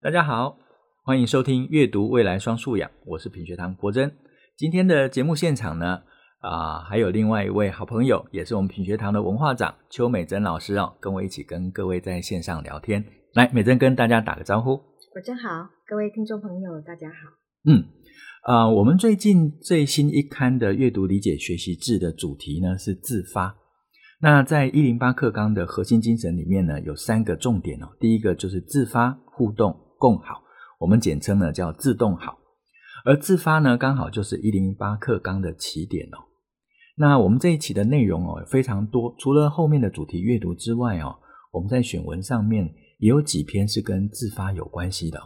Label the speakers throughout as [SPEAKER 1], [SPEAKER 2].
[SPEAKER 1] 大家好，欢迎收听阅读未来双素养，我是品学堂国珍。今天的节目现场呢，啊、呃，还有另外一位好朋友，也是我们品学堂的文化长邱美珍老师哦，跟我一起跟各位在线上聊天。来，美珍跟大家打个招呼。
[SPEAKER 2] 国珍好，各位听众朋友大家好。
[SPEAKER 1] 嗯，啊、呃，我们最近最新一刊的阅读理解学习志的主题呢是自发。那在一零八课纲的核心精神里面呢，有三个重点哦。第一个就是自发互动。共好，我们简称呢叫自动好，而自发呢刚好就是一零八课纲的起点哦。那我们这一期的内容哦非常多，除了后面的主题阅读之外哦，我们在选文上面也有几篇是跟自发有关系的哦。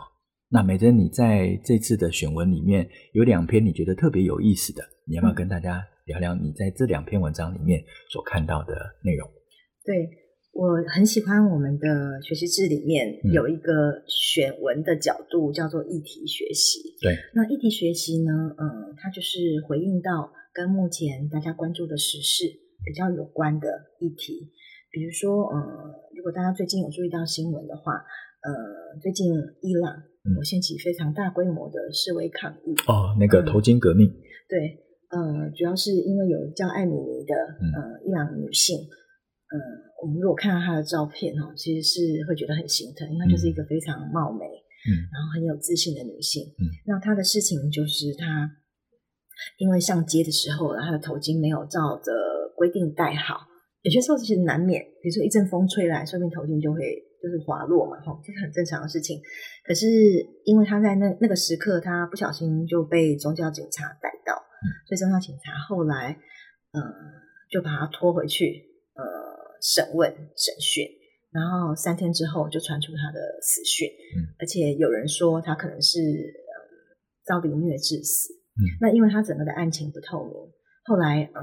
[SPEAKER 1] 那美珍，你在这次的选文里面有两篇你觉得特别有意思的，你要不要跟大家聊聊你在这两篇文章里面所看到的内容？
[SPEAKER 2] 对。我很喜欢我们的学习志里面有一个选文的角度，叫做议题学习。
[SPEAKER 1] 对，
[SPEAKER 2] 那议题学习呢，嗯，它就是回应到跟目前大家关注的时事比较有关的议题。比如说，呃、嗯，如果大家最近有注意到新闻的话，呃，最近伊朗有掀起非常大规模的示威抗议。
[SPEAKER 1] 哦，那个头巾革命。
[SPEAKER 2] 嗯、对，呃，主要是因为有叫艾米尼的呃伊朗女性，嗯。我们如果看到她的照片哦，其实是会觉得很心疼，因为她就是一个非常貌美，嗯，然后很有自信的女性，嗯，那她的事情就是她因为上街的时候，她的头巾没有照着规定戴好，有些时候其实难免，比如说一阵风吹来，说不定头巾就会就是滑落嘛，哈，这是很正常的事情。可是因为她在那那个时刻，她不小心就被宗教警察逮到，嗯，所以宗教警察后来，呃，就把她拖回去，呃。审问、审讯，然后三天之后就传出他的死讯，嗯，而且有人说他可能是呃遭凌虐致死，嗯，那因为他整个的案情不透明，后来呃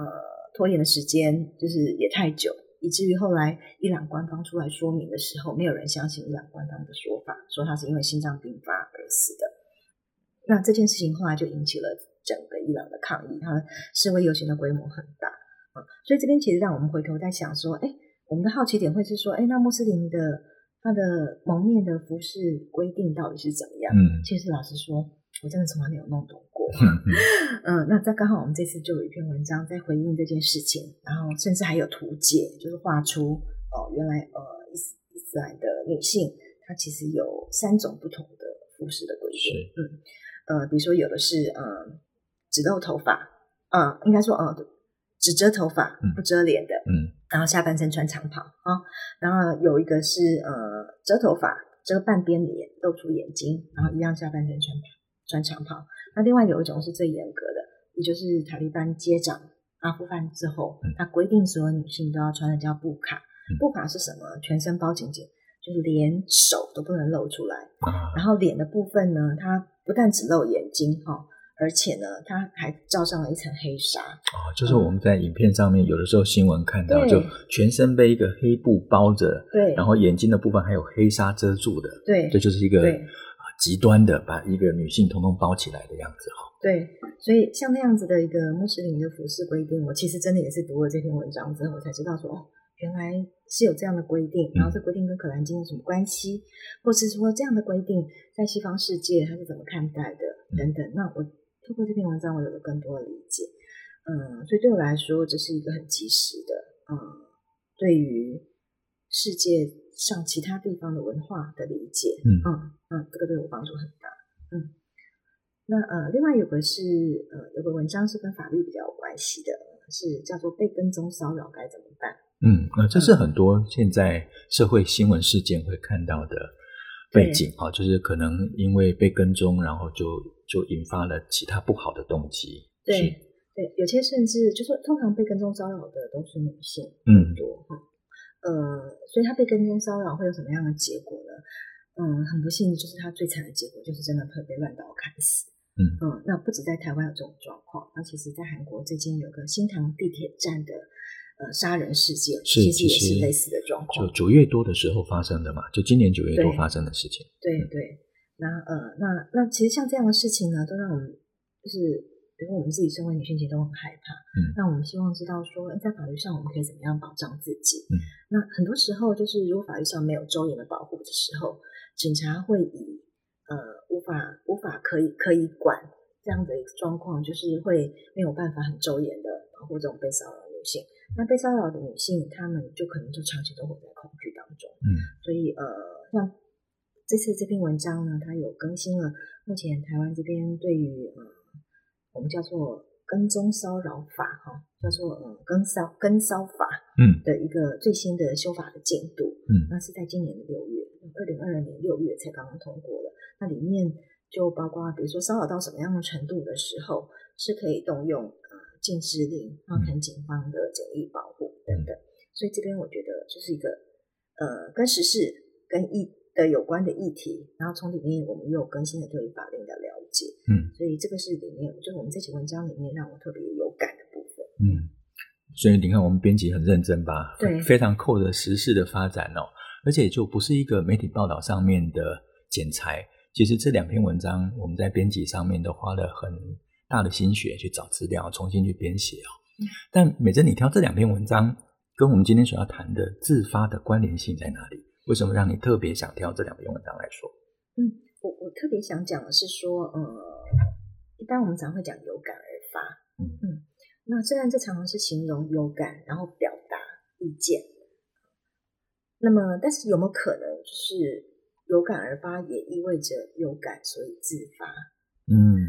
[SPEAKER 2] 拖延的时间就是也太久，以至于后来伊朗官方出来说明的时候，没有人相信伊朗官方的说法，说他是因为心脏病发而死的。那这件事情后来就引起了整个伊朗的抗议，他示威游行的规模很大，嗯，所以这边其实让我们回头在想说，哎。我们的好奇点会是说，哎，那穆斯林的他的蒙面的服饰规定到底是怎么样？嗯，其实老实说，我真的从来没有弄懂过。嗯，嗯，那在刚好我们这次就有一篇文章在回应这件事情，然后甚至还有图解，就是画出哦，原来呃伊斯伊斯兰的女性她其实有三种不同的服饰的规定。嗯，呃，比如说有的是呃只露头发，嗯、呃，应该说呃只遮头发不遮脸的，嗯。嗯然后下半身穿长袍啊，然后有一个是呃遮头发，遮半边脸，露出眼睛，然后一样下半身穿穿长袍。那另外有一种是最严格的，也就是塔利班接掌阿富汗之后，他规定所有女性都要穿的叫布卡。布卡是什么？全身包紧紧，就是连手都不能露出来。然后脸的部分呢，它不但只露眼睛哈。而且呢，它还罩上了一层黑纱哦，就是我们在影片上面有的时候新闻看到，就全身被一个黑布包着，对，然后眼睛的部分还有黑纱遮住的，对，这就是一个极端的把一个女性统统包起来的样子哈。对，所以像那样子的一个穆斯林的服饰规定，我其实真的也是读了这篇文章之后才知道说，哦，原来是有这样的规定，然后这规定跟可兰经有什么关系，或是说这样的规定在西方世界它是怎么看待的等等，那我。通过这篇文章，我有了更多的理解。嗯，所以对我来说，这是一个很及时的，嗯，对于世界上其他地方的文化的理解。嗯嗯，嗯，这个对我帮助很大。嗯，那呃，另外有个是呃，有个文章是跟法律比较有关系的，是叫做被跟踪骚扰该怎么办？嗯，那这是很多现在社会新闻事件会看到的背景啊，就是可能因为被跟踪，然后就。就引发了其他不好的动机。对对，有些甚至就说，通常被跟踪骚扰的都是女性，嗯，多哈，呃，所以他被跟踪骚扰会有什么样的结果呢？嗯，很不幸，就是他最惨的结果就是真的会被乱刀砍死。嗯嗯，那不止在台湾有这种状况，那其实在韩国最近有个新塘地铁站的呃杀人事件，其实也是类似的状况，就九月多的时候发生的嘛，就今年九月多发生的事情。对对。那呃，那那其实像这样的事情呢，都让我们就是，比如说我们自己身为女性，其实都很害怕。嗯。那我们希望知道说，在法律上我们可以怎么样保障自己？嗯。那很多时候就是，如果法律上没有周延的保护的时候，警察会以呃无法无法可以可以管这样的一个状况，就是会没有办法很周延的保护这种被骚扰的女性。那被骚扰的女性，她们就可能就长期都活在恐惧当中。
[SPEAKER 1] 嗯，
[SPEAKER 2] 所以呃，像这次这篇文章呢，它有更新了目前台湾这边对于呃我们叫做跟踪骚扰法哈，叫做呃跟骚跟骚法嗯的一个最新的修法的进度。嗯，那是在今年的六月，二零二二年六月才刚刚通过的。那里面就包括比如说骚扰到什么样的程度的时候，是可以动用呃。禁止令，然后跟警方的警力保护等等，嗯、所以这边我觉得就是一个呃跟时事跟议的有关的议题，然后从里面我们又有更新的对于法令的了解，嗯，所以这个是里面就是我们这期文章里面让我特别有感的部分，
[SPEAKER 1] 嗯，所以你看我们编辑很认真吧，对，非常扣着时事的发展哦，而且就不是一个媒体报道上面的剪裁，其实这两篇文章我们在编辑上面都花了很。大的心血去找资料，重新去编写哦。嗯、但美珍，你挑这两篇文章，跟我们今天所要谈的自发的关联性在哪里？为什么让你特别想挑这两篇文章来说？
[SPEAKER 2] 嗯，我我特别想讲的是说，呃，一般我们常会讲有感而发，嗯嗯。那虽然这常常是形容有感，然后表达意见，那么，但是有没有可能就是有感而发，也意味着有感，所以自发？嗯。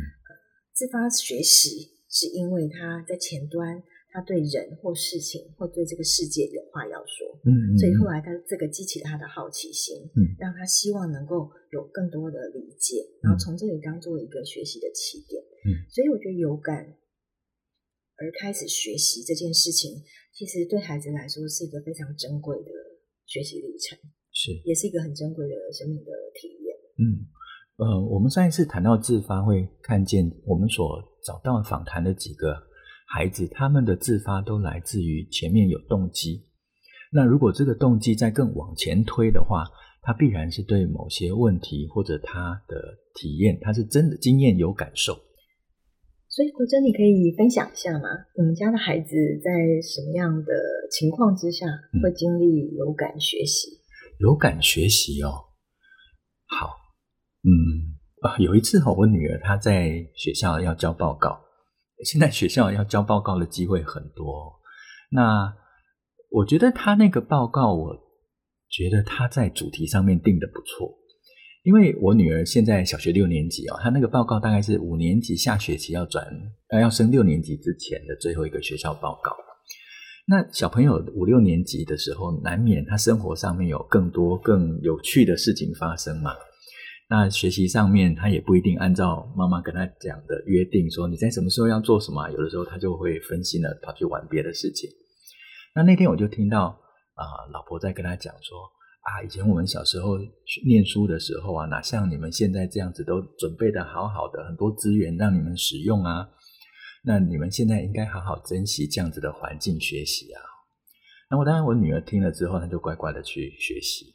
[SPEAKER 2] 自发学习是因为他在前端，他对人或事情或对这个世界有话要说，嗯，嗯，所以后来他这个激起他的好奇心，嗯，让他希望能够有更多的理解，然后从这里当做一个学习的起点，嗯，所以我觉得有感而开始学习这件事情，其实对孩子来说是一个非常珍贵的学习历程，是，也是一个很珍贵的生命的体验，嗯。
[SPEAKER 1] 呃，我们上一次谈到自发，会看见我们所找到访谈的几个孩子，他们的自发都来自于前面有动机。那如果这个动机再更往前推的话，他必然是对某些问题或者他的体验，他是真的经验有感受。
[SPEAKER 2] 所以国珍，你可以分享一下吗？你们家的孩子在什么样的情况之下会经历有感学习？嗯，
[SPEAKER 1] 有感学习哦，好。嗯啊，有一次哈，我女儿她在学校要交报告，现在学校要交报告的机会很多。那我觉得她那个报告，我觉得她在主题上面定得不错，因为我女儿现在小学六年级哦，她那个报告大概是五年级下学期要转呃要升六年级之前的最后一个学校报告。那小朋友五六年级的时候，难免他生活上面有更多更有趣的事情发生嘛。那学习上面，他也不一定按照妈妈跟他讲的约定，说你在什么时候要做什么。有的时候他就会分心了，跑去玩别的事情。那那天我就听到啊、老婆在跟他讲说啊，以前我们小时候念书的时候啊，哪像你们现在这样子都准备的好好的，很多资源让你们使用啊。那你们现在应该好好珍惜这样子的环境学习啊。那我当然，我女儿听了之后，她就乖乖的去学习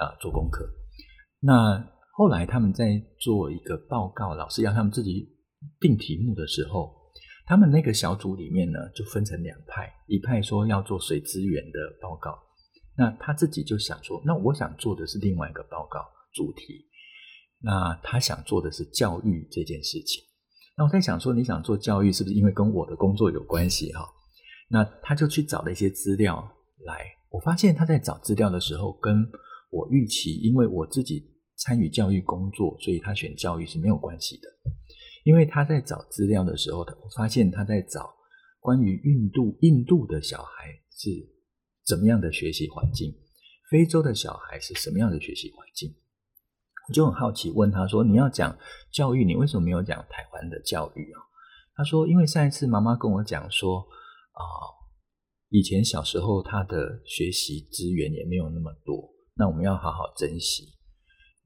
[SPEAKER 1] 啊，做功课。那。后来他们在做一个报告，老师要他们自己定题目的时候，他们那个小组里面呢，就分成两派，一派说要做水资源的报告，那他自己就想说，那我想做的是另外一个报告主题，那他想做的是教育这件事情。那我在想说，你想做教育是不是因为跟我的工作有关系哈？那他就去找了一些资料来，我发现他在找资料的时候，跟我预期，因为我自己。参与教育工作，所以他选教育是没有关系的。因为他在找资料的时候，我发现他在找关于印度印度的小孩是怎么样的学习环境，非洲的小孩是什么样的学习环境。我就很好奇，问他说：“你要讲教育，你为什么没有讲台湾的教育啊？”他说：“因为上一次妈妈跟我讲说，啊、以前小时候他的学习资源也没有那么多，那我们要好好珍惜。”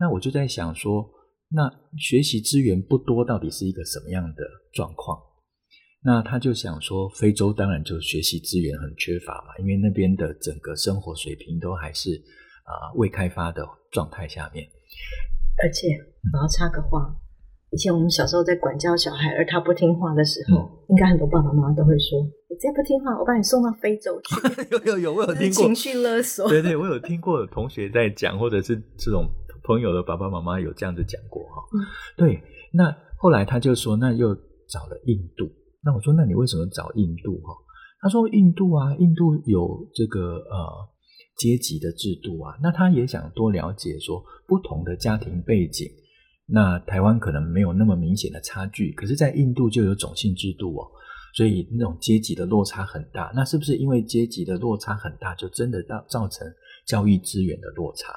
[SPEAKER 1] 那我就在想说，那学习资源不多，到底是一个什么样的状况？那他就想说，非洲当然就学习资源很缺乏嘛，因为那边的整个生活水平都还是啊、呃、未开发的状态下面。
[SPEAKER 2] 而且我要插个话，以前我们小时候在管教小孩，而他不听话的时候，嗯、应该很多爸爸妈妈都会说：“你再不听话，我把你送到非洲去。”
[SPEAKER 1] 有有有，我有听过
[SPEAKER 2] 情绪勒索。
[SPEAKER 1] 对对，我有听过同学在讲，或者是这种。朋友的爸爸妈妈有这样子讲过哈，嗯、对，那后来他就说，那又找了印度。那我说，那你为什么找印度？哈，他说印度啊，印度有这个呃阶级的制度啊。那他也想多了解说不同的家庭背景。那台湾可能没有那么明显的差距，可是，在印度就有种姓制度哦，所以那种阶级的落差很大。那是不是因为阶级的落差很大，就真的造造成教育资源的落差？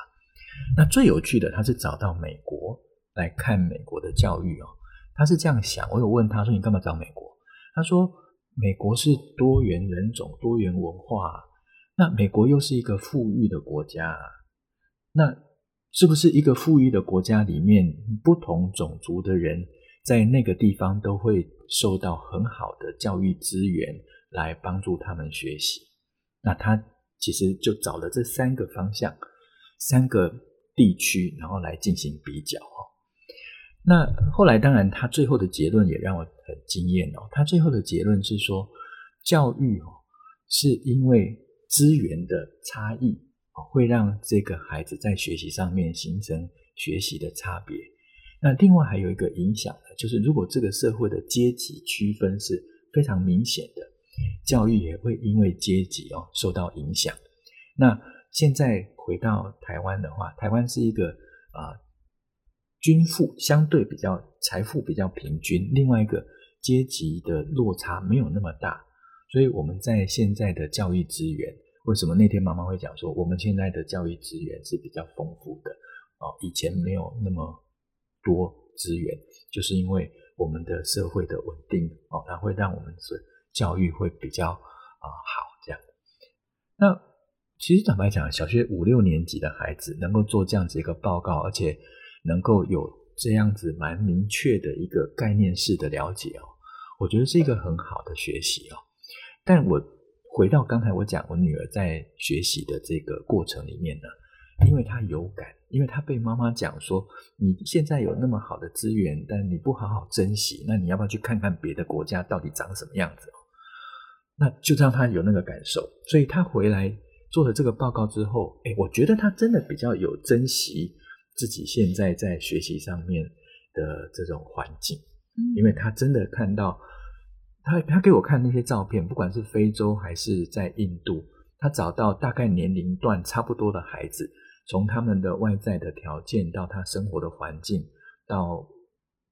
[SPEAKER 1] 那最有趣的，他是找到美国来看美国的教育哦。他是这样想，我有问他说：“你干嘛找美国？”他说：“美国是多元人种、多元文化，那美国又是一个富裕的国家，那。”是不是一个富裕的国家里面，不同种族的人在那个地方都会受到很好的教育资源来帮助他们学习？那他其实就找了这三个方向、三个地区，然后来进行比较哦。那后来当然，他最后的结论也让我很惊艳哦。他最后的结论是说，教育哦，是因为资源的差异。会让这个孩子在学习上面形成学习的差别。那另外还有一个影响呢，就是如果这个社会的阶级区分是非常明显的，教育也会因为阶级哦受到影响。那现在回到台湾的话，台湾是一个啊均富相对比较财富比较平均，另外一个阶级的落差没有那么大，所以我们在现在的教育资源。为什么那天妈妈会讲说，我们现在的教育资源是比较丰富的哦，以前没有那么多资源，就是因为我们的社会的稳定哦，它会让我们是教育会比较啊好这样。那其实坦白讲，小学五六年级的孩子能够做这样子一个报告，而且能够有这样子蛮明确的一个概念式的了解哦，我觉得是一个很好的学习哦，但我。回到刚才我讲我女儿在学习的这个过程里面呢，因为她有感，因为她被妈妈讲说，你现在有那么好的资源，但你不好好珍惜，那你要不要去看看别的国家到底长什么样子？那就让她有那个感受，所以她回来做了这个报告之后，诶，我觉得他真的比较有珍惜自己现在在学习上面的这种环境，因为他真的看到。他他给我看那些照片，不管是非洲还是在印度，他找到大概年龄段差不多的孩子，从他们的外在的条件到他生活的环境，到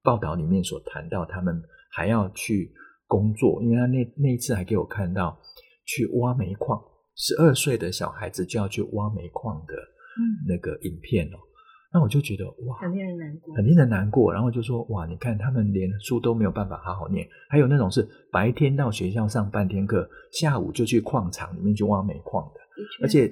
[SPEAKER 1] 报道里面所谈到他们还要去工作，因为他那那一次还给我看到去挖煤矿，十二岁的小孩子就要去挖煤矿的那个影片哦。那我就觉得哇，
[SPEAKER 2] 很令人难过，
[SPEAKER 1] 很令人难过。然后就说哇，你看他们连书都没有办法好好念，还有那种是白天到学校上半天课，下午就去矿场里面去挖煤矿的。而且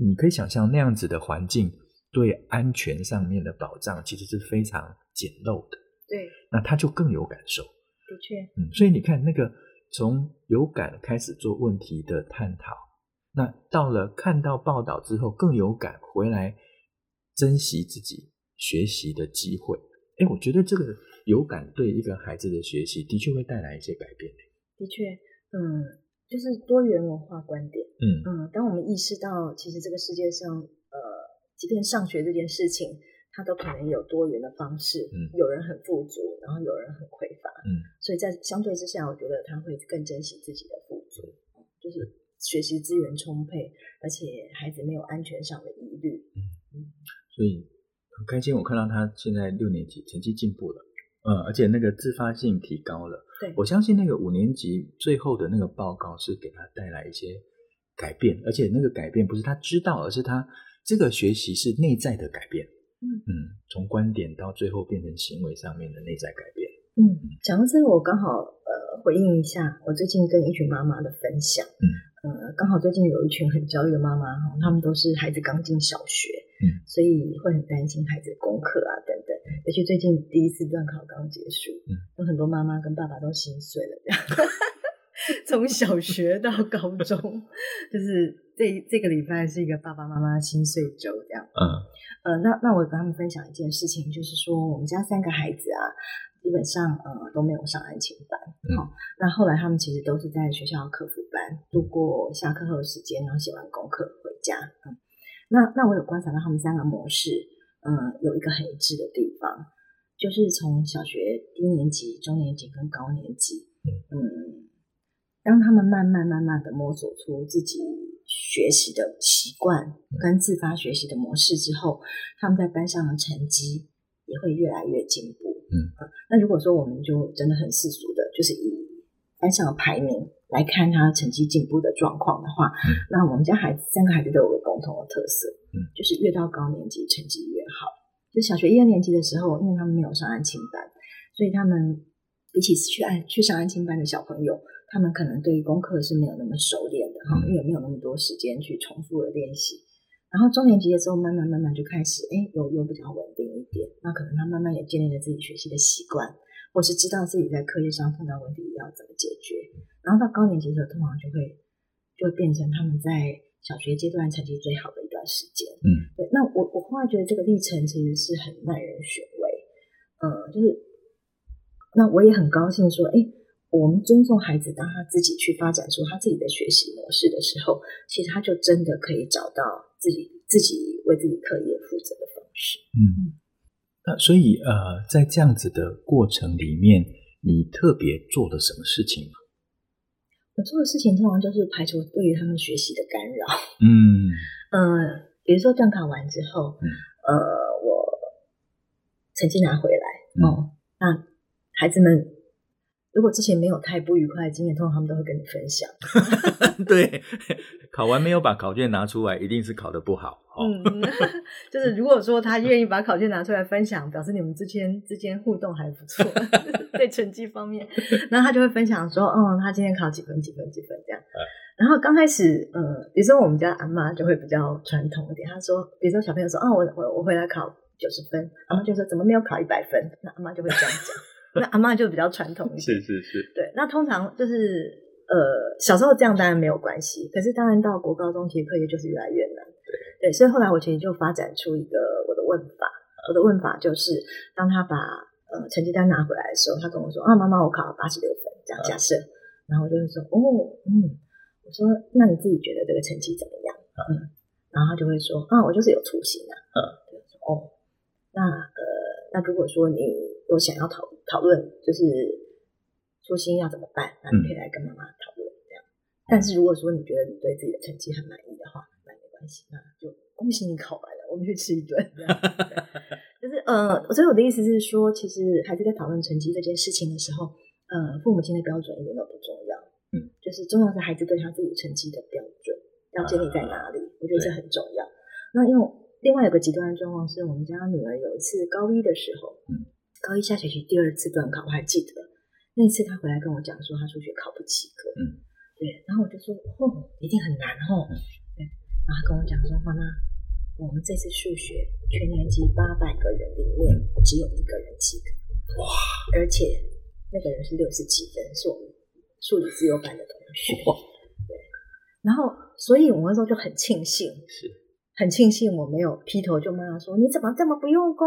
[SPEAKER 1] 你可以想象那样子的环境对安全上面的保障其实是非常简陋的。
[SPEAKER 2] 对，
[SPEAKER 1] 那他就更有感受。
[SPEAKER 2] 的确，
[SPEAKER 1] 嗯，所以你看那个从有感开始做问题的探讨，那到了看到报道之后更有感回来。珍惜自己学习的机会，哎，我觉得这个有感对一个孩子的学习的确会带来一些改变。
[SPEAKER 2] 的。确，嗯，就是多元文化观点，
[SPEAKER 1] 嗯嗯，
[SPEAKER 2] 当我们意识到其实这个世界上，呃，即便上学这件事情，它都可能有多元的方式，嗯，有人很富足，然后有人很匮乏，嗯，所以在相对之下，我觉得他会更珍惜自己的富足，就是学习资源充沛，而且孩子没有安全上的疑虑，嗯嗯。
[SPEAKER 1] 所以很开心，我看到他现在六年级成绩进步了，嗯，而且那个自发性提高了。
[SPEAKER 2] 对，
[SPEAKER 1] 我相信那个五年级最后的那个报告是给他带来一些改变，而且那个改变不是他知道，而是他这个学习是内在的改变。嗯嗯，从观点到最后变成行为上面的内在改变。
[SPEAKER 2] 嗯，讲到这个，我刚好呃回应一下我最近跟一群妈妈的分享。嗯。呃，刚好最近有一群很焦虑的妈妈哈，他们都是孩子刚进小学，嗯，所以会很担心孩子的功课啊等等。尤其最近第一次段考刚结束，嗯，有很多妈妈跟爸爸都心碎了，这样。从小学到高中，就是这这个礼拜是一个爸爸妈妈心碎周，这样。嗯，呃，那那我跟他们分享一件事情，就是说我们家三个孩子啊。基本上呃都没有上安亲班，好、嗯，那后来他们其实都是在学校客服班度过下课后的时间，然后写完功课回家。嗯，那那我有观察到他们三个模式，嗯，有一个很一致的地方，就是从小学低年级、中年级跟高年级，嗯，当他们慢慢慢慢的摸索出自己学习的习惯跟自发学习的模式之后，他们在班上的成绩也会越来越进步。嗯，那如果说我们就真的很世俗的，就是以班上的排名来看他成绩进步的状况的话，嗯，那我们家孩子三个孩子都有个共同的特色，嗯，就是越到高年级成绩越好。就小学一二年级的时候，因为他们没有上安亲班，所以他们比起去安去上安亲班的小朋友，他们可能对于功课是没有那么熟练的哈，因为没有那么多时间去重复的练习。然后中年级的时候，慢慢慢慢就开始，哎，有有比较稳定一点。那可能他慢慢也建立了自己学习的习惯，或是知道自己在课业上碰到问题要怎么解决。然后到高年级的时候，通常就会就会变成他们在小学阶段成绩最好的一段时间。嗯，对。那我我后来觉得这个历程其实是很耐人寻味。嗯，就是那我也很高兴说，哎，我们尊重孩子，当他自己去发展出他自己的学习模式的时候，其实他就真的可以找到。自己自己为自己课业负责的方式。
[SPEAKER 1] 嗯，那所以呃，在这样子的过程里面，你特别做了什么事情吗？
[SPEAKER 2] 我做的事情通常就是排除对于他们学习的干扰。
[SPEAKER 1] 嗯
[SPEAKER 2] 呃，比如说段考完之后，嗯、呃，我成绩拿回来，哦、嗯，那孩子们。如果之前没有太不愉快的经验，通常他们都会跟你分享。
[SPEAKER 1] 对，考完没有把考卷拿出来，一定是考得不好。哦、
[SPEAKER 2] 嗯，就是如果说他愿意把考卷拿出来分享，表示你们之间之间互动还不错，对成绩方面，然后他就会分享说，嗯，他今天考几分几分几分这样。然后刚开始，嗯，比如说我们家阿妈就会比较传统一点，她说，比如说小朋友说，哦，我我我回来考九十分，阿妈就说怎么没有考一百分？那阿妈就会这样讲。那阿妈就比较传统一点，
[SPEAKER 1] 是是是，
[SPEAKER 2] 对。那通常就是呃，小时候这样当然没有关系，可是当然到国高中其实课业就是越来越难，对对。所以后来我其实就发展出一个我的问法，我的问法就是，当他把呃成绩单拿回来的时候，他跟我说啊，妈妈，我考了八十六分，这样假设，然后我就会说哦，嗯，我说那你自己觉得这个成绩怎么样？嗯，然后他就会说啊，我就是有粗心啊，嗯，就说哦，那呃，那如果说你。有想要讨讨论，就是初心要怎么办？那你可以来跟妈妈讨论这样。但是如果说你觉得你对自己的成绩很满意的话，那没关系，那就恭喜你考完了，我们去吃一顿。就是呃，所以我的意思是说，其实孩子在讨论成绩这件事情的时候，呃，父母亲的标准一点都不重要。嗯，就是重要是孩子对他自己成绩的标准要建立在哪里，我觉得这很重要。那因为另外有个极端的状况是我们家女儿有一次高一的时候，嗯。高一下学期第二次段考，我还记得那一次，他回来跟我讲说他数学考不及格。嗯，对，然后我就说，哦，一定很难哦。嗯、对，然后他跟我讲说，妈妈，我们这次数学全年级八百个人里面只有一个人及格。哇！而且那个人是六十几分，是我们数理自由班的同学。哇！对，然后所以我那时候就很庆幸。是。很庆幸我没有劈头就骂他说，你怎么这么不用功？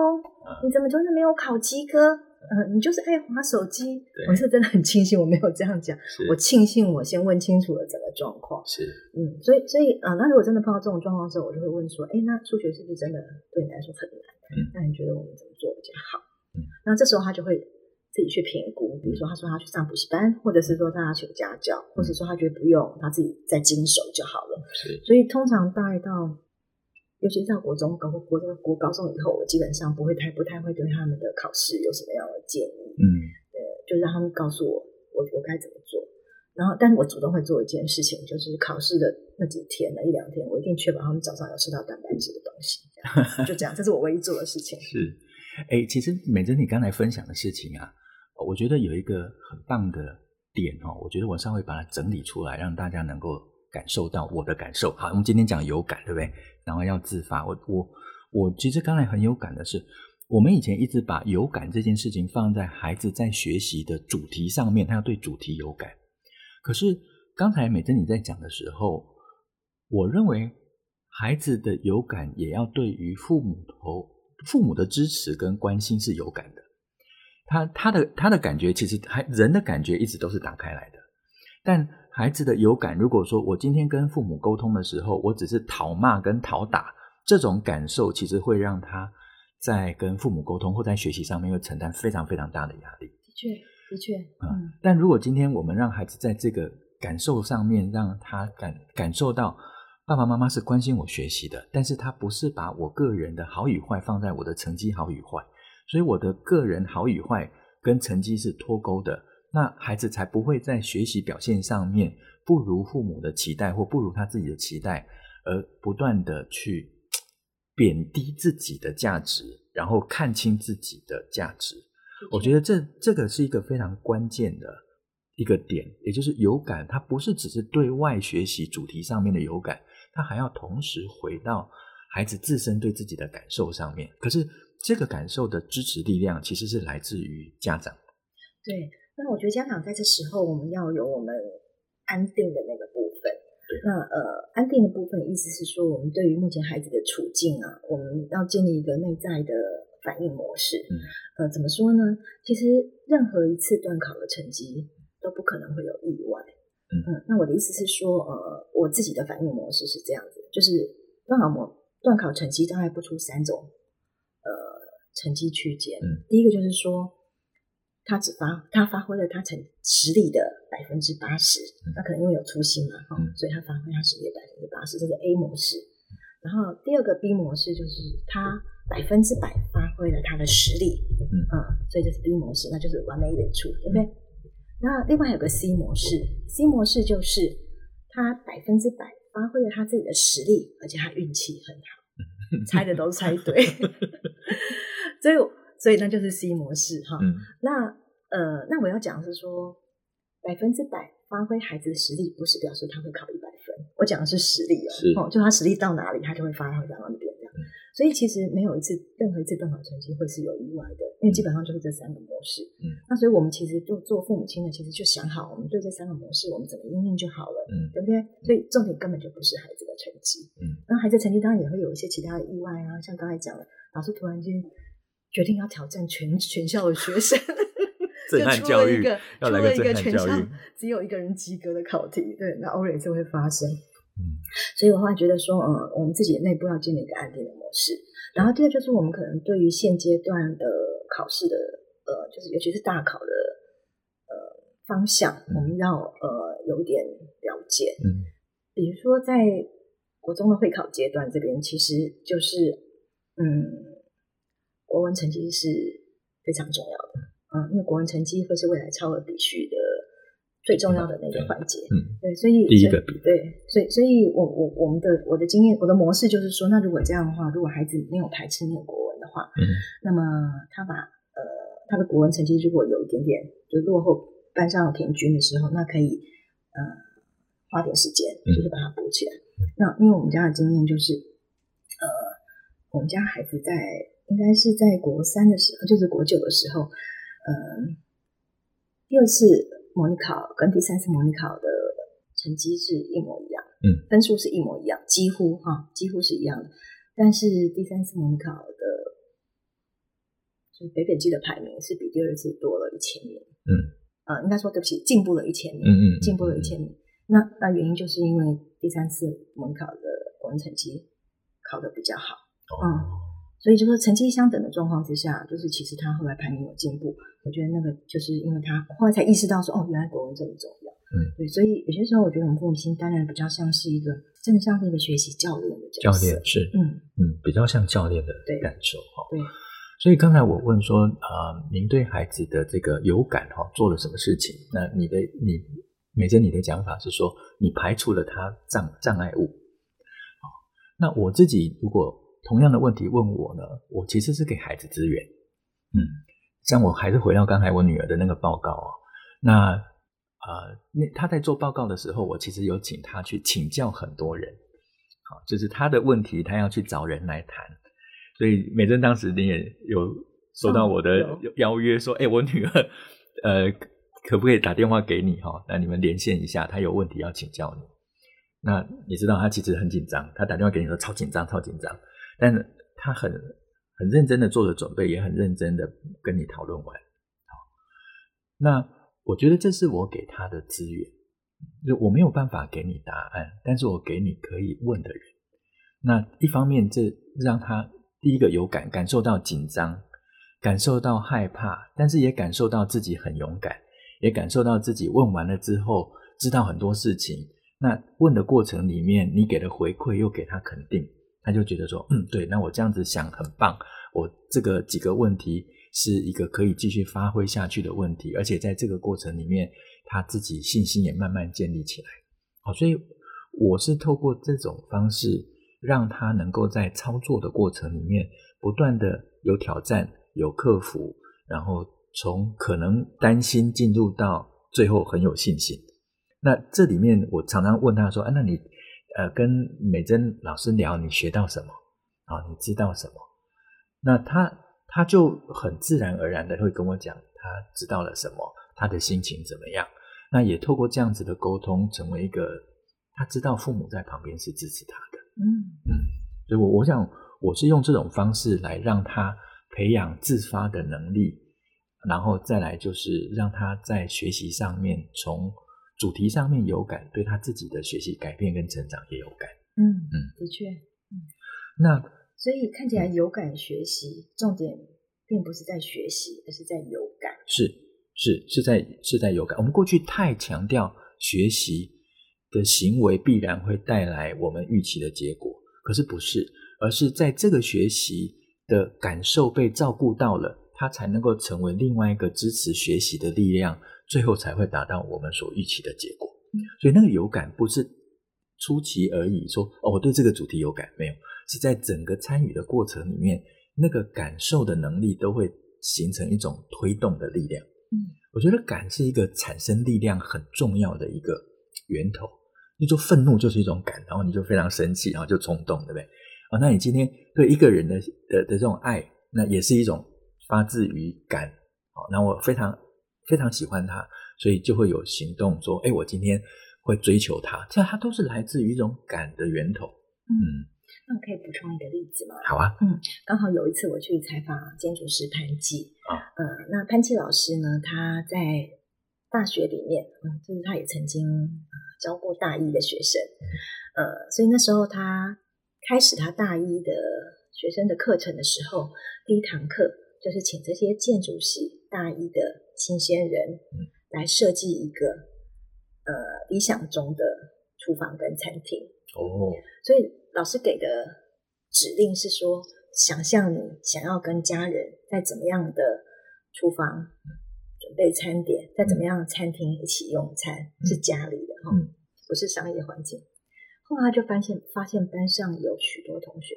[SPEAKER 2] 你怎么就是没有考及格？嗯、呃，你就是爱滑手机。我是真的很庆幸我没有这样讲。我庆幸我先问清楚了整个状况。是，嗯，所以所以啊、呃，那如果真的碰到这种状况的时候，我就会问说，哎，那数学是不是真的对你来说很难？嗯，那你觉得我们怎么做比较好？嗯，那这时候他就会自己去评估，比如说他说他去上补习班，或者是说他要请家教，或者说他觉得不用，他自己再经手就好了。是，所以通常大概到。尤其是到国中、高国中、国高中以后，我基本上不会太、不太会对他们的考试有什么样的建议。嗯，呃，就让他们告诉我，我我该怎么做。然后，但是我主动会做一件事情，就是考试的那几天、那一两天，我一定确保他们早上有吃到蛋白质的东西。就这样，这是我唯一做的事情。
[SPEAKER 1] 是，哎，其实美珍你刚才分享的事情啊，我觉得有一个很棒的点哦，我觉得我稍微把它整理出来，让大家能够感受到我的感受。好，我们今天讲有感，对不对？然后要自发，我我我其实刚才很有感的是，我们以前一直把有感这件事情放在孩子在学习的主题上面，他要对主题有感。可是刚才美珍你在讲的时候，我认为孩子的有感也要对于父母头父母的支持跟关心是有感的。他他的他的感觉其实还人的感觉一直都是打开来的，但。孩子的有感，如果说我今天跟父母沟通的时候，我只是讨骂跟讨打，这种感受其实会让他在跟父母沟通或在学习上面会承担非常非常大的压力。
[SPEAKER 2] 的确，的确，
[SPEAKER 1] 嗯。但如果今天我们让孩子在这个感受上面，让他感感受到爸爸妈妈是关心我学习的，但是他不是把我个人的好与坏放在我的成绩好与坏，所以我的个人好与坏跟成绩是脱钩的，那孩子才不会在学习表现上面不如父母的期待或不如他自己的期待，而不断的去贬低自己的价值，然后看清自己的价值。我觉得这这个是一个非常关键的一个点，也就是有感，它不是只是对外学习主题上面的有感，它还要同时回到孩子自身对自己的感受上面。可是这个感受的支持力量其实是来自于家长。
[SPEAKER 2] 对，那我觉得家长在这时候，我们要有我们安定的那个部分。对，那呃，安定的部分意思是说，我们对于目前孩子的处境啊，我们要建立一个内在的。反应模式，嗯，呃，怎么说呢？其实任何一次段考的成绩都不可能会有意外，嗯，嗯，那我的意思是说，呃，我自己的反应模式是这样子，就是段考模段考成绩大概不出三种，呃，成绩区间，嗯，第一个就是说，他只发他发挥了他成实力的百分之八十，那可能因为有粗心嘛，哈，嗯，所以他发挥他实力的百分之八十，这是 A 模式。然后第二个 B 模式就是他百分之百发挥了他的实力，嗯，嗯，所以这是 B 模式，那就是完美演出，对不对？那另外还有个 C 模式，C 模式就是他百分之百发挥了他自己的实力，而且他运气很好，猜的都猜对，所以所以那就是 C 模式哈。嗯、那呃，那我要讲的是说百分之百。发挥孩子的实力，不是表示他会考一百分。我讲的是实力哦，哦，就他实力到哪里，他就会发挥到那边这样。嗯、所以其实没有一次任何一次中考成绩会是有意外的，因为基本上就是这三个模式。嗯，那所以我们其实做做父母亲的，其实就想好，我们对这三个模式，我们怎么应用就好了。嗯，对不对？所以重点根本就不是孩子的成绩。嗯，那孩子成绩当然也会有一些其他的意外啊，像刚才讲的，老师突然间决定要挑战全全校的学生。就出了一个，出了一个全校只有一个人及格的考题，对，那偶尔也是会发生。嗯，所以我后来觉得说，嗯，我们自己内部要建立一个安定的模式。然后第二就是，我们可能对于现阶段的考试的，呃，就是尤其是大考的，呃，方向，我们要呃有一点了解。嗯，比如说在国中的会考阶段这边，其实就是，嗯，国文成绩是非常重要的。嗯，因为国文成绩会是未来超额比序的最重要的那个环节。嗯，对，所以第一个对，所以，所以我我我们的我的经验，我的模式就是说，那如果这样的话，如果孩子没有排斥念国文的话，嗯，那么他把呃他的国文成绩如果有一点点就落后班上平均的时候，那可以呃花点时间，就是把它补起来。嗯，那因为我们家的经验就是，呃，我们家孩子在应该是在国三的时候，就是国九的时候。嗯，第二次模拟考跟第三次模拟考的成绩是一模一样，嗯，分数是一模一样，几乎哈，几乎是一样的。但是第三次模拟考的，就是北北基的排名是比第二次多了一千名，嗯，呃，应该说对不起，进步了一千名，嗯嗯，进步了一千名。那那原因就是因为第三次模拟考的国文成绩考得比较好，嗯。所以就说成绩相等的状况之下，就是其实他后来排名有进步，我觉得那个就是因为他后来才意识到说，哦，原来国文这么重要。嗯，对，所以有些时候我觉得我们父母亲当然比较像是一个，真的像是一个学习教练的。教练是，嗯嗯，比较像教练的感受哈。对，所以刚才我问说，啊、呃，您对孩子的这个有感哈，做了什么事情？那你的你，美珍，你的讲法是说，你排除了他障障碍物。好，那我自己如果。同样的问题问我呢，我其实是给孩子资源，嗯，像我还是回到刚才我女儿的那个报告啊，那呃，那她在做报告的时候，我其实有请她去请教很多人，好，就是她的问题，她要去找人来谈，所以美珍当时你也有收到我的邀约，说，哎，我女儿 呃，可不可以打电话给你哈？那你们连线一下，她有问题要请教你。那你知道她其实很紧张，她打电话给你说超紧张，超紧张。但他很很认真的做了准备，也很认真的跟你讨论完。好，那我觉得这是我给他的资源，就我没有办法给你答案，但是我给你可以问的人。那一方面，这让他第
[SPEAKER 1] 一个有感，感受到紧张，感受到害怕，但是也感受到自己很勇敢，也感受到自己问完了之后知道很多事情。那问的过程里面，你给的回馈又给他肯定，他就觉得说，嗯，对，那我这样子想很棒，我这个几个问题是一个可以继续发挥下去的问题，而且在这个过程里面，他自己信心也慢慢建立起来。好，所以我是透过这种方式。让他能够在操作的过程里面不断的有挑战、有克服，然后从可能担心进入到最后很有信心。那这里面我常常问他说：“啊，那你呃跟美珍老师聊，你学到什么？啊，你知道什么？”那他他就很自然而然的会跟我讲他知道了什么，他的心情怎么样。那也透过这样子的沟通，成为一个他知道父母在旁边是支持他的。嗯嗯，所以我我想我是用这种方式来让他培养自发的能力，然后再来就是让他在学习上面从主题上面有感，对他自己的学习改变跟成长也有感。
[SPEAKER 2] 嗯嗯，的确，嗯，
[SPEAKER 1] 那
[SPEAKER 2] 所以看起来有感学习重点并不是在学习，而是在有感。
[SPEAKER 1] 是是是在是在有感。我们过去太强调学习。的行为必然会带来我们预期的结果，可是不是，而是在这个学习的感受被照顾到了，它才能够成为另外一个支持学习的力量，最后才会达到我们所预期的结果。嗯，所以那个有感不是出奇而已，说哦，我对这个主题有感，没有，是在整个参与的过程里面，那个感受的能力都会形成一种推动的力量。嗯，我觉得感是一个产生力量很重要的一个源头。你说愤怒就是一种感，然后你就非常生气，然后就冲动，对不对？啊，那你今天对一个人的的的这种爱，那也是一种发自于感。好，那我非常非常喜欢他，所以就会有行动，说，哎，我今天会追求他，这它都是来自于一种感的源头。
[SPEAKER 2] 嗯，嗯，那我可以补充一个例子吗？
[SPEAKER 1] 好啊，
[SPEAKER 2] 嗯，刚好有一次我去采访建筑师潘季啊，呃，那潘季老师呢，他在。大学里面，嗯，就是他也曾经呃教过大一的学生，呃，所以那时候他开始他大一的学生的课程的时候，第一堂课就是请这些建筑系大一的新鲜人来设计一个呃理想中的厨房跟餐厅。哦，所以老师给的指令是说，想象你想要跟家人在怎么样的厨房。准备餐点，在怎么样的餐厅一起用餐，嗯、是家里的哈，嗯、不是商业环境。后来他就发现，发现班上有许多同学，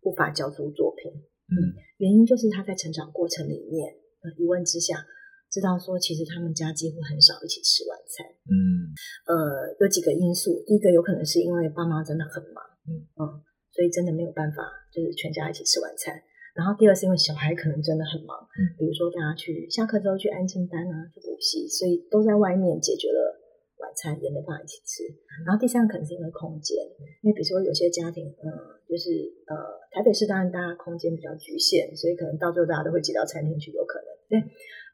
[SPEAKER 2] 无法交出作品。嗯，原因就是他在成长过程里面，呃，一问之下，知道说其实他们家几乎很少一起吃晚餐。嗯，呃，有几个因素，第一个有可能是因为爸妈真的很忙，嗯嗯，所以真的没有办法，就是全家一起吃晚餐。然后第二是因为小孩可能真的很忙，嗯，比如说大家去下课之后去安亲班啊，去补习，所以都在外面解决了晚餐，也没办法一起吃。然后第三个可能是因为空间，因为比如说有些家庭，嗯，就是呃，台北市当然大家空间比较局限，所以可能到最后大家都会挤到餐厅去，有可能，对，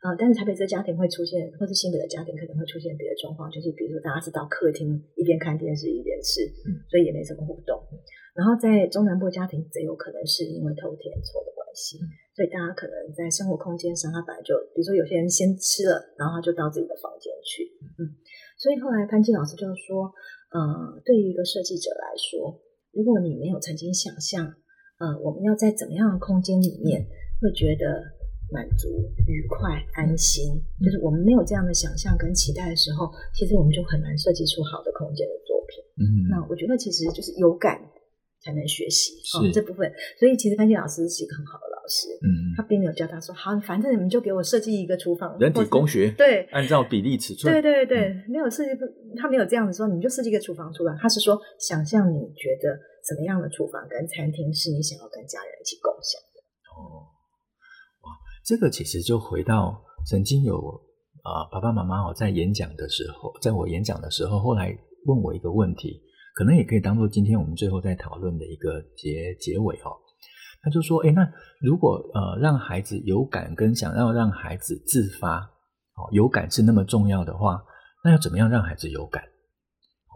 [SPEAKER 2] 呃，但是台北这家庭会出现，或是新北的家庭可能会出现别的状况，就是比如说大家是到客厅一边看电视一边吃，所以也没什么互动。然后在中南部家庭，则有可能是因为偷天错的关系，所以大家可能在生活空间上，他本来就，比如说有些人先吃了，然后他就到自己的房间去，嗯，所以后来潘金老师就说，呃，对于一个设计者来说，如果你没有曾经想象，呃，我们要在怎么样的空间里面会觉得满足、愉快、安心，就是我们没有这样的想象跟期待的时候，其实我们就很难设计出好的空间的作品。嗯，那我觉得其实就是有感。才能学习是、哦、这部分，所以其实潘金老师是一个很好的老师。嗯，他并没有教他说好，反正你们就给我设计一个厨房，
[SPEAKER 1] 人体工学
[SPEAKER 2] 对，
[SPEAKER 1] 按照比例尺寸，
[SPEAKER 2] 对对对，嗯、没有设计，他没有这样子说，你们就设计一个厨房出来。他是说，想象你觉得怎么样的厨房跟餐厅是你想要跟家人一起共享的。
[SPEAKER 1] 哦，哇，这个其实就回到曾经有啊、呃，爸爸妈妈哦，在演讲的时候，在我演讲的时候，后来问我一个问题。可能也可以当做今天我们最后在讨论的一个结结尾哦。他就说：“诶，那如果呃让孩子有感，跟想要让孩子自发，哦，有感是那么重要的话，那要怎么样让孩子有感？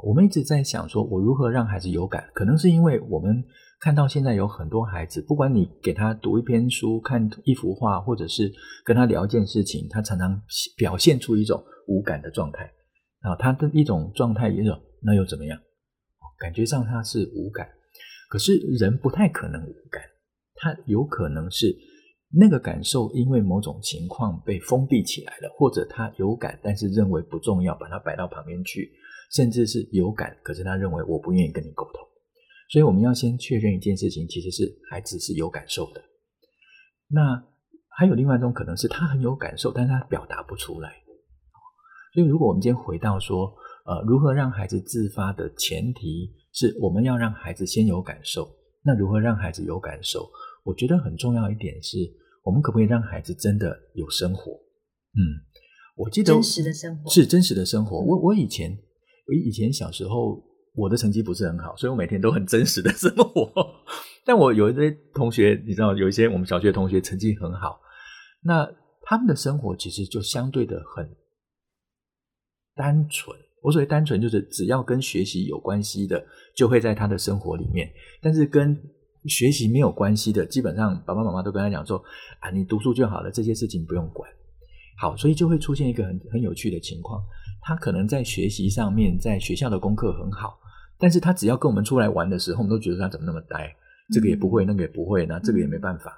[SPEAKER 1] 我们一直在想说，我如何让孩子有感？可能是因为我们看到现在有很多孩子，不管你给他读一篇书、看一幅画，或者是跟他聊一件事情，他常常表现出一种无感的状态啊，他的一种状态一种，那又怎么样？感觉上他是无感，可是人不太可能无感，他有可能是那个感受因为某种情况被封闭起来了，或者他有感，但是认为不重要，把它摆到旁边去。甚至是有感，可是他认为我不愿意跟你沟通，所以我们要先确认一件事情，其实是孩子是有感受的。那还有另外一种可能是他很有感受，但是他表达不出来。所以如果我们今天回到说，呃，如何让孩子自发的前提是我们要让孩子先有感受。那如何让孩子有感受？我觉得很重要一点是，我们可不可以让孩子真的有生活？嗯，我记得
[SPEAKER 2] 真实的生活
[SPEAKER 1] 是真实的生活。我我以前。我以前小时候，我的成绩不是很好，所以我每天都很真实的 生活。但我有一些同学，你知道，有一些我们小学同学成绩很好，那他们的生活其实就相对的很单纯。我所谓单纯，就是只要跟学习有关系的，就会在他的生活里面；但是跟学习没有关系的，基本上爸爸妈妈都跟他讲说：“啊，你读书就好了，这些事情不用管。”好，所以就会出现一个很很有趣的情况。他可能在学习上面，在学校的功课很好，但是他只要跟我们出来玩的时候，我们都觉得他怎么那么呆，这个也不会，那个也不会，那这个也没办法。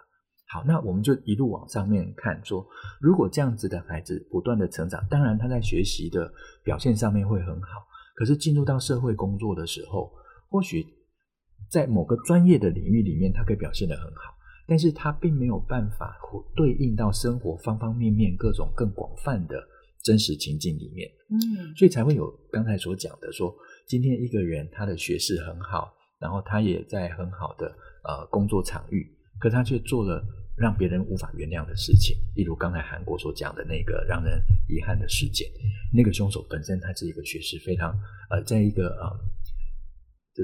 [SPEAKER 1] 好，那我们就一路往上面看，说如果这样子的孩子不断的成长，当然他在学习的表现上面会很好，可是进入到社会工作的时候，或许在某个专业的领域里面，他可以表现得很好，但是他并没有办法对应到生活方方面面各种更广泛的。真实情境里面，嗯，所以才会有刚才所讲的说，今天一个人他的学识很好，然后他也在很好的呃工作场域，可他却做了让别人无法原谅的事情，例如刚才韩国所讲的那个让人遗憾的事件，那个凶手本身他是一个学识非常呃，在一个呃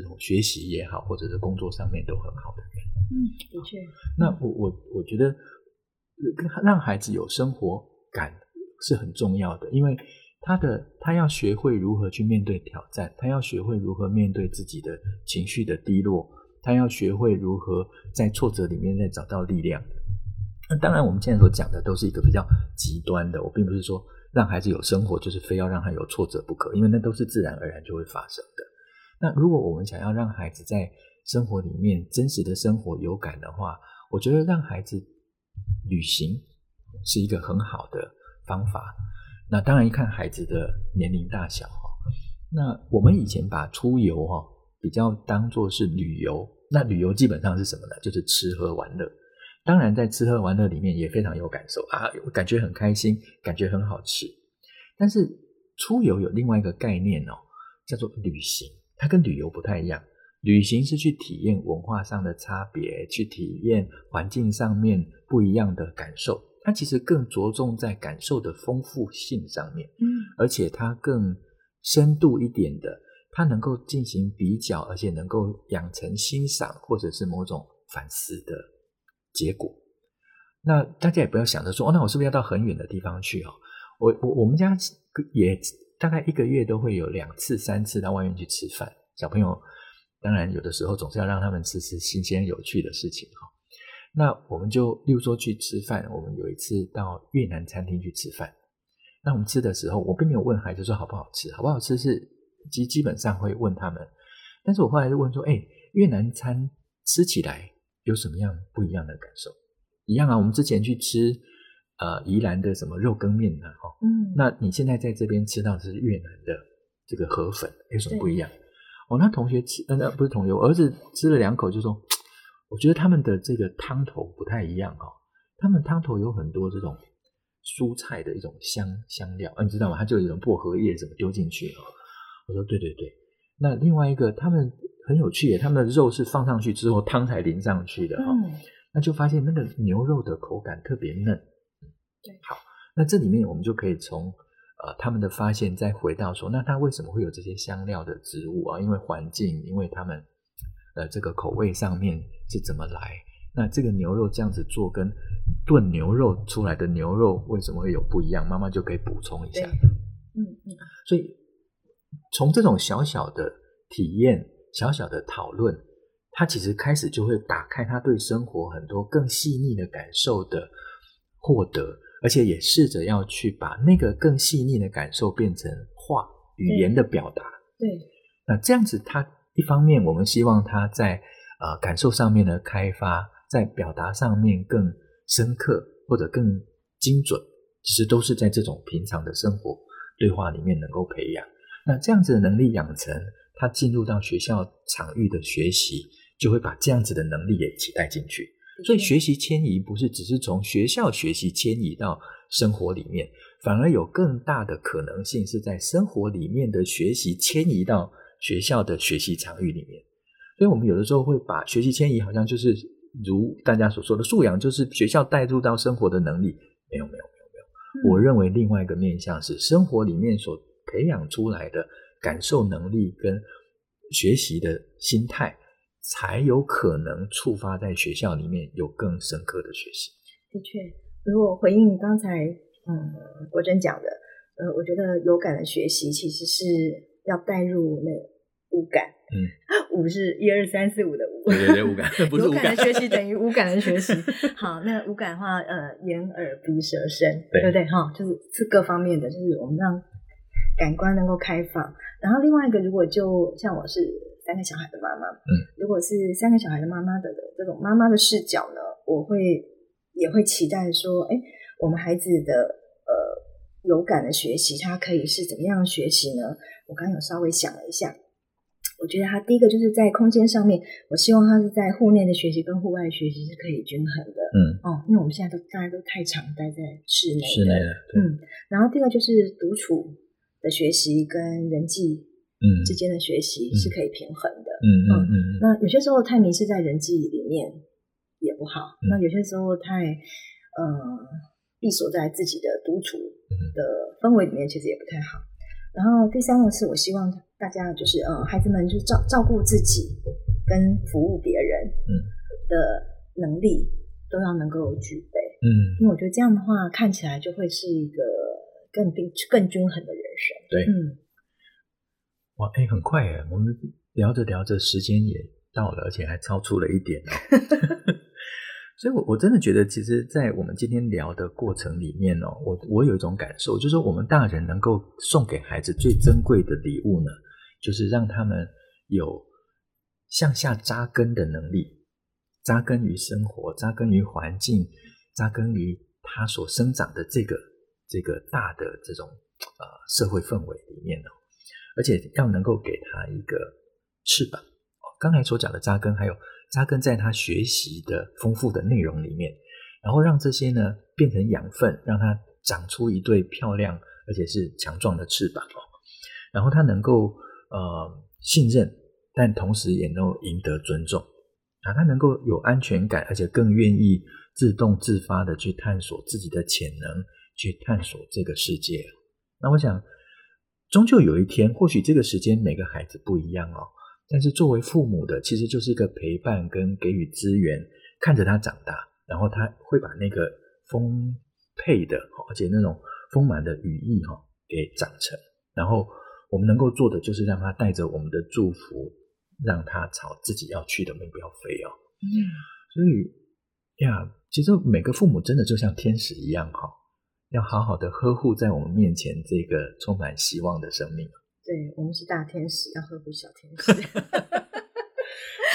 [SPEAKER 1] 这种学习也好，或者是工作上面都很好的人，
[SPEAKER 2] 嗯，的确，
[SPEAKER 1] 那我我我觉得让孩子有生活感。是很重要的，因为他的他要学会如何去面对挑战，他要学会如何面对自己的情绪的低落，他要学会如何在挫折里面再找到力量。那当然，我们现在所讲的都是一个比较极端的，我并不是说让孩子有生活就是非要让他有挫折不可，因为那都是自然而然就会发生的。那如果我们想要让孩子在生活里面真实的生活有感的话，我觉得让孩子旅行是一个很好的。方法，那当然看孩子的年龄大小哈。那我们以前把出游哈比较当作是旅游，那旅游基本上是什么呢？就是吃喝玩乐。当然在吃喝玩乐里面也非常有感受啊，感觉很开心，感觉很好吃。但是出游有另外一个概念哦，叫做旅行，它跟旅游不太一样。旅行是去体验文化上的差别，去体验环境上面不一样的感受。它其实更着重在感受的丰富性上面，嗯，而且它更深度一点的，它能够进行比较，而且能够养成欣赏或者是某种反思的结果。那大家也不要想着说，哦，那我是不是要到很远的地方去？哦，我我我们家也大概一个月都会有两次、三次到外面去吃饭。小朋友当然有的时候总是要让他们吃吃新鲜有趣的事情，哈。那我们就，例如说去吃饭，我们有一次到越南餐厅去吃饭。那我们吃的时候，我并没有问孩子说好不好吃，好不好吃是基基本上会问他们。但是我后来就问说，哎，越南餐吃起来有什么样不一样的感受？一样啊，我们之前去吃呃宜兰的什么肉羹面呢？哈，嗯，那你现在在这边吃到的是越南的这个河粉，有什么不一样？哦，那同学吃，呃，不是同学，我儿子吃了两口就说。我觉得他们的这个汤头不太一样哦，他们汤头有很多这种蔬菜的一种香香料，你知道吗？它就有一种薄荷叶怎么丢进去哦。我说对对对，那另外一个他们很有趣耶，他们的肉是放上去之后汤才淋上去的哈，那就发现那个牛肉的口感特别嫩。对，好，那这里面我们就可以从呃他们的发现再回到说，那他为什么会有这些香料的植物啊？因为环境，因为他们。呃，这个口味上面是怎么来？那这个牛肉这样子做，跟炖牛肉出来的牛肉为什么会有不一样？妈妈就可以补充一下。嗯嗯。所以从这种小小的体验、小小的讨论，他其实开始就会打开他对生活很多更细腻的感受的获得，而且也试着要去把那个更细腻的感受变成话语言的表达。
[SPEAKER 2] 对，
[SPEAKER 1] 那这样子，他一方面我们希望他在呃感受上面的开发，在表达上面更深刻或者更精准，其实都是在这种平常的生活对话里面能够培养。那这样子的能力养成，他进入到学校场域的学习。就会把这样子的能力也期待进去，所以学习迁移不是只是从学校学习迁移到生活里面，反而有更大的可能性是在生活里面的学习迁移到学校的学习场域里面。所以，我们有的时候会把学习迁移好像就是如大家所说的素养，就是学校带入到生活的能力。没有，没有，没有，没有。我认为另外一个面向是生活里面所培养出来的感受能力跟学习的心态。才有可能触发在学校里面有更深刻的学习。
[SPEAKER 2] 的确，如果回应刚才嗯国珍讲的，呃，我觉得有感的学习其实是要带入那五感。嗯，五是一二三四五的五。
[SPEAKER 1] 对对对，五感 不是五感。
[SPEAKER 2] 的学习等于 无感的学习。好，那五感的话，呃，眼耳鼻舌身，对，对不对？哈，就是是各方面的，就是我们让感官能够开放。然后另外一个，如果就像我是。三个小孩的妈妈，嗯，如果是三个小孩的妈妈的这种妈妈的视角呢，我会也会期待说，哎，我们孩子的呃有感的学习，他可以是怎么样的学习呢？我刚刚有稍微想了一下，我觉得他第一个就是在空间上面，我希望他是在户内的学习跟户外学习是可以均衡的，嗯，哦，因为我们现在都大家都太常待在室内，
[SPEAKER 1] 室内的，
[SPEAKER 2] 嗯，然后第二个就是独处的学习跟人际。之间的学习是可以平衡的。嗯嗯嗯，嗯。那有些时候太迷失在人际里面也不好。嗯、那有些时候太呃闭锁在自己的独处的氛围里面，其实也不太好。然后第三个是我希望大家就是呃孩子们就照照顾自己跟服务别人的能力都要能够具备。嗯，因为我觉得这样的话看起来就会是一个更更更均衡的人生。
[SPEAKER 1] 对，嗯。哇，哎，很快哎，我们聊着聊着，时间也到了，而且还超出了一点哦。所以我，我真的觉得，其实，在我们今天聊的过程里面哦，我我有一种感受，就是，我们大人能够送给孩子最珍贵的礼物呢，就是让他们有向下扎根的能力，扎根于生活，扎根于环境，扎根于他所生长的这个这个大的这种呃社会氛围里面哦。而且要能够给他一个翅膀，刚才所讲的扎根，还有扎根在他学习的丰富的内容里面，然后让这些呢变成养分，让他长出一对漂亮而且是强壮的翅膀哦。然后他能够呃信任，但同时也能够赢得尊重啊，他能够有安全感，而且更愿意自动自发的去探索自己的潜能，去探索这个世界。那我想。终究有一天，或许这个时间每个孩子不一样哦，但是作为父母的，其实就是一个陪伴跟给予资源，看着他长大，然后他会把那个丰沛的，而且那种丰满的羽翼哈，给长成。然后我们能够做的，就是让他带着我们的祝福，让他朝自己要去的目标飞哦。嗯，所以呀，其实每个父母真的就像天使一样哈。要好好的呵护在我们面前这个充满希望的生命。
[SPEAKER 2] 对，我们是大天使，要呵护小天使。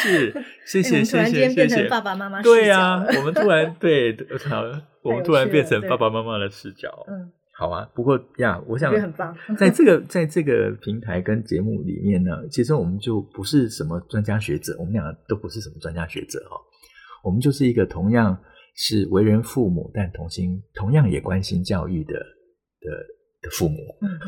[SPEAKER 1] 是，谢谢，谢
[SPEAKER 2] 谢，谢谢。爸爸妈妈。
[SPEAKER 1] 对啊，我们突然 对，好，我们突然变成爸爸妈妈的视角。嗯，好啊。不过呀，我想，
[SPEAKER 2] 很棒。
[SPEAKER 1] 在这个在这个平台跟节目里面呢，其实我们就不是什么专家学者，我们俩都不是什么专家学者哈，我们就是一个同样。是为人父母，但同心同样也关心教育的的的父母，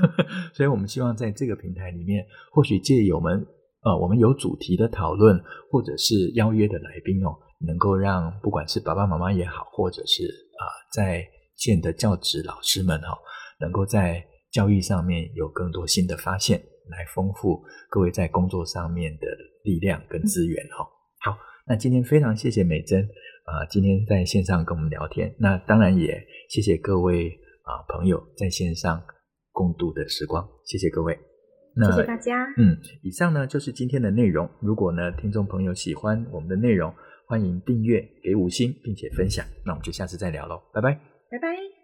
[SPEAKER 1] 所以我们希望在这个平台里面，或许借由我们呃，我们有主题的讨论，或者是邀约的来宾哦，能够让不管是爸爸妈妈也好，或者是啊、呃，在线的教职老师们哈、哦，能够在教育上面有更多新的发现，来丰富各位在工作上面的力量跟资源哈、哦。好，那今天非常谢谢美珍。啊，今天在线上跟我们聊天，那当然也谢谢各位啊朋友在线上共度的时光，谢谢各位。那。
[SPEAKER 2] 谢谢大家。
[SPEAKER 1] 嗯，以上呢就是今天的内容。如果呢听众朋友喜欢我们的内容，欢迎订阅、给五星，并且分享。那我们就下次再聊喽，拜拜，
[SPEAKER 2] 拜拜。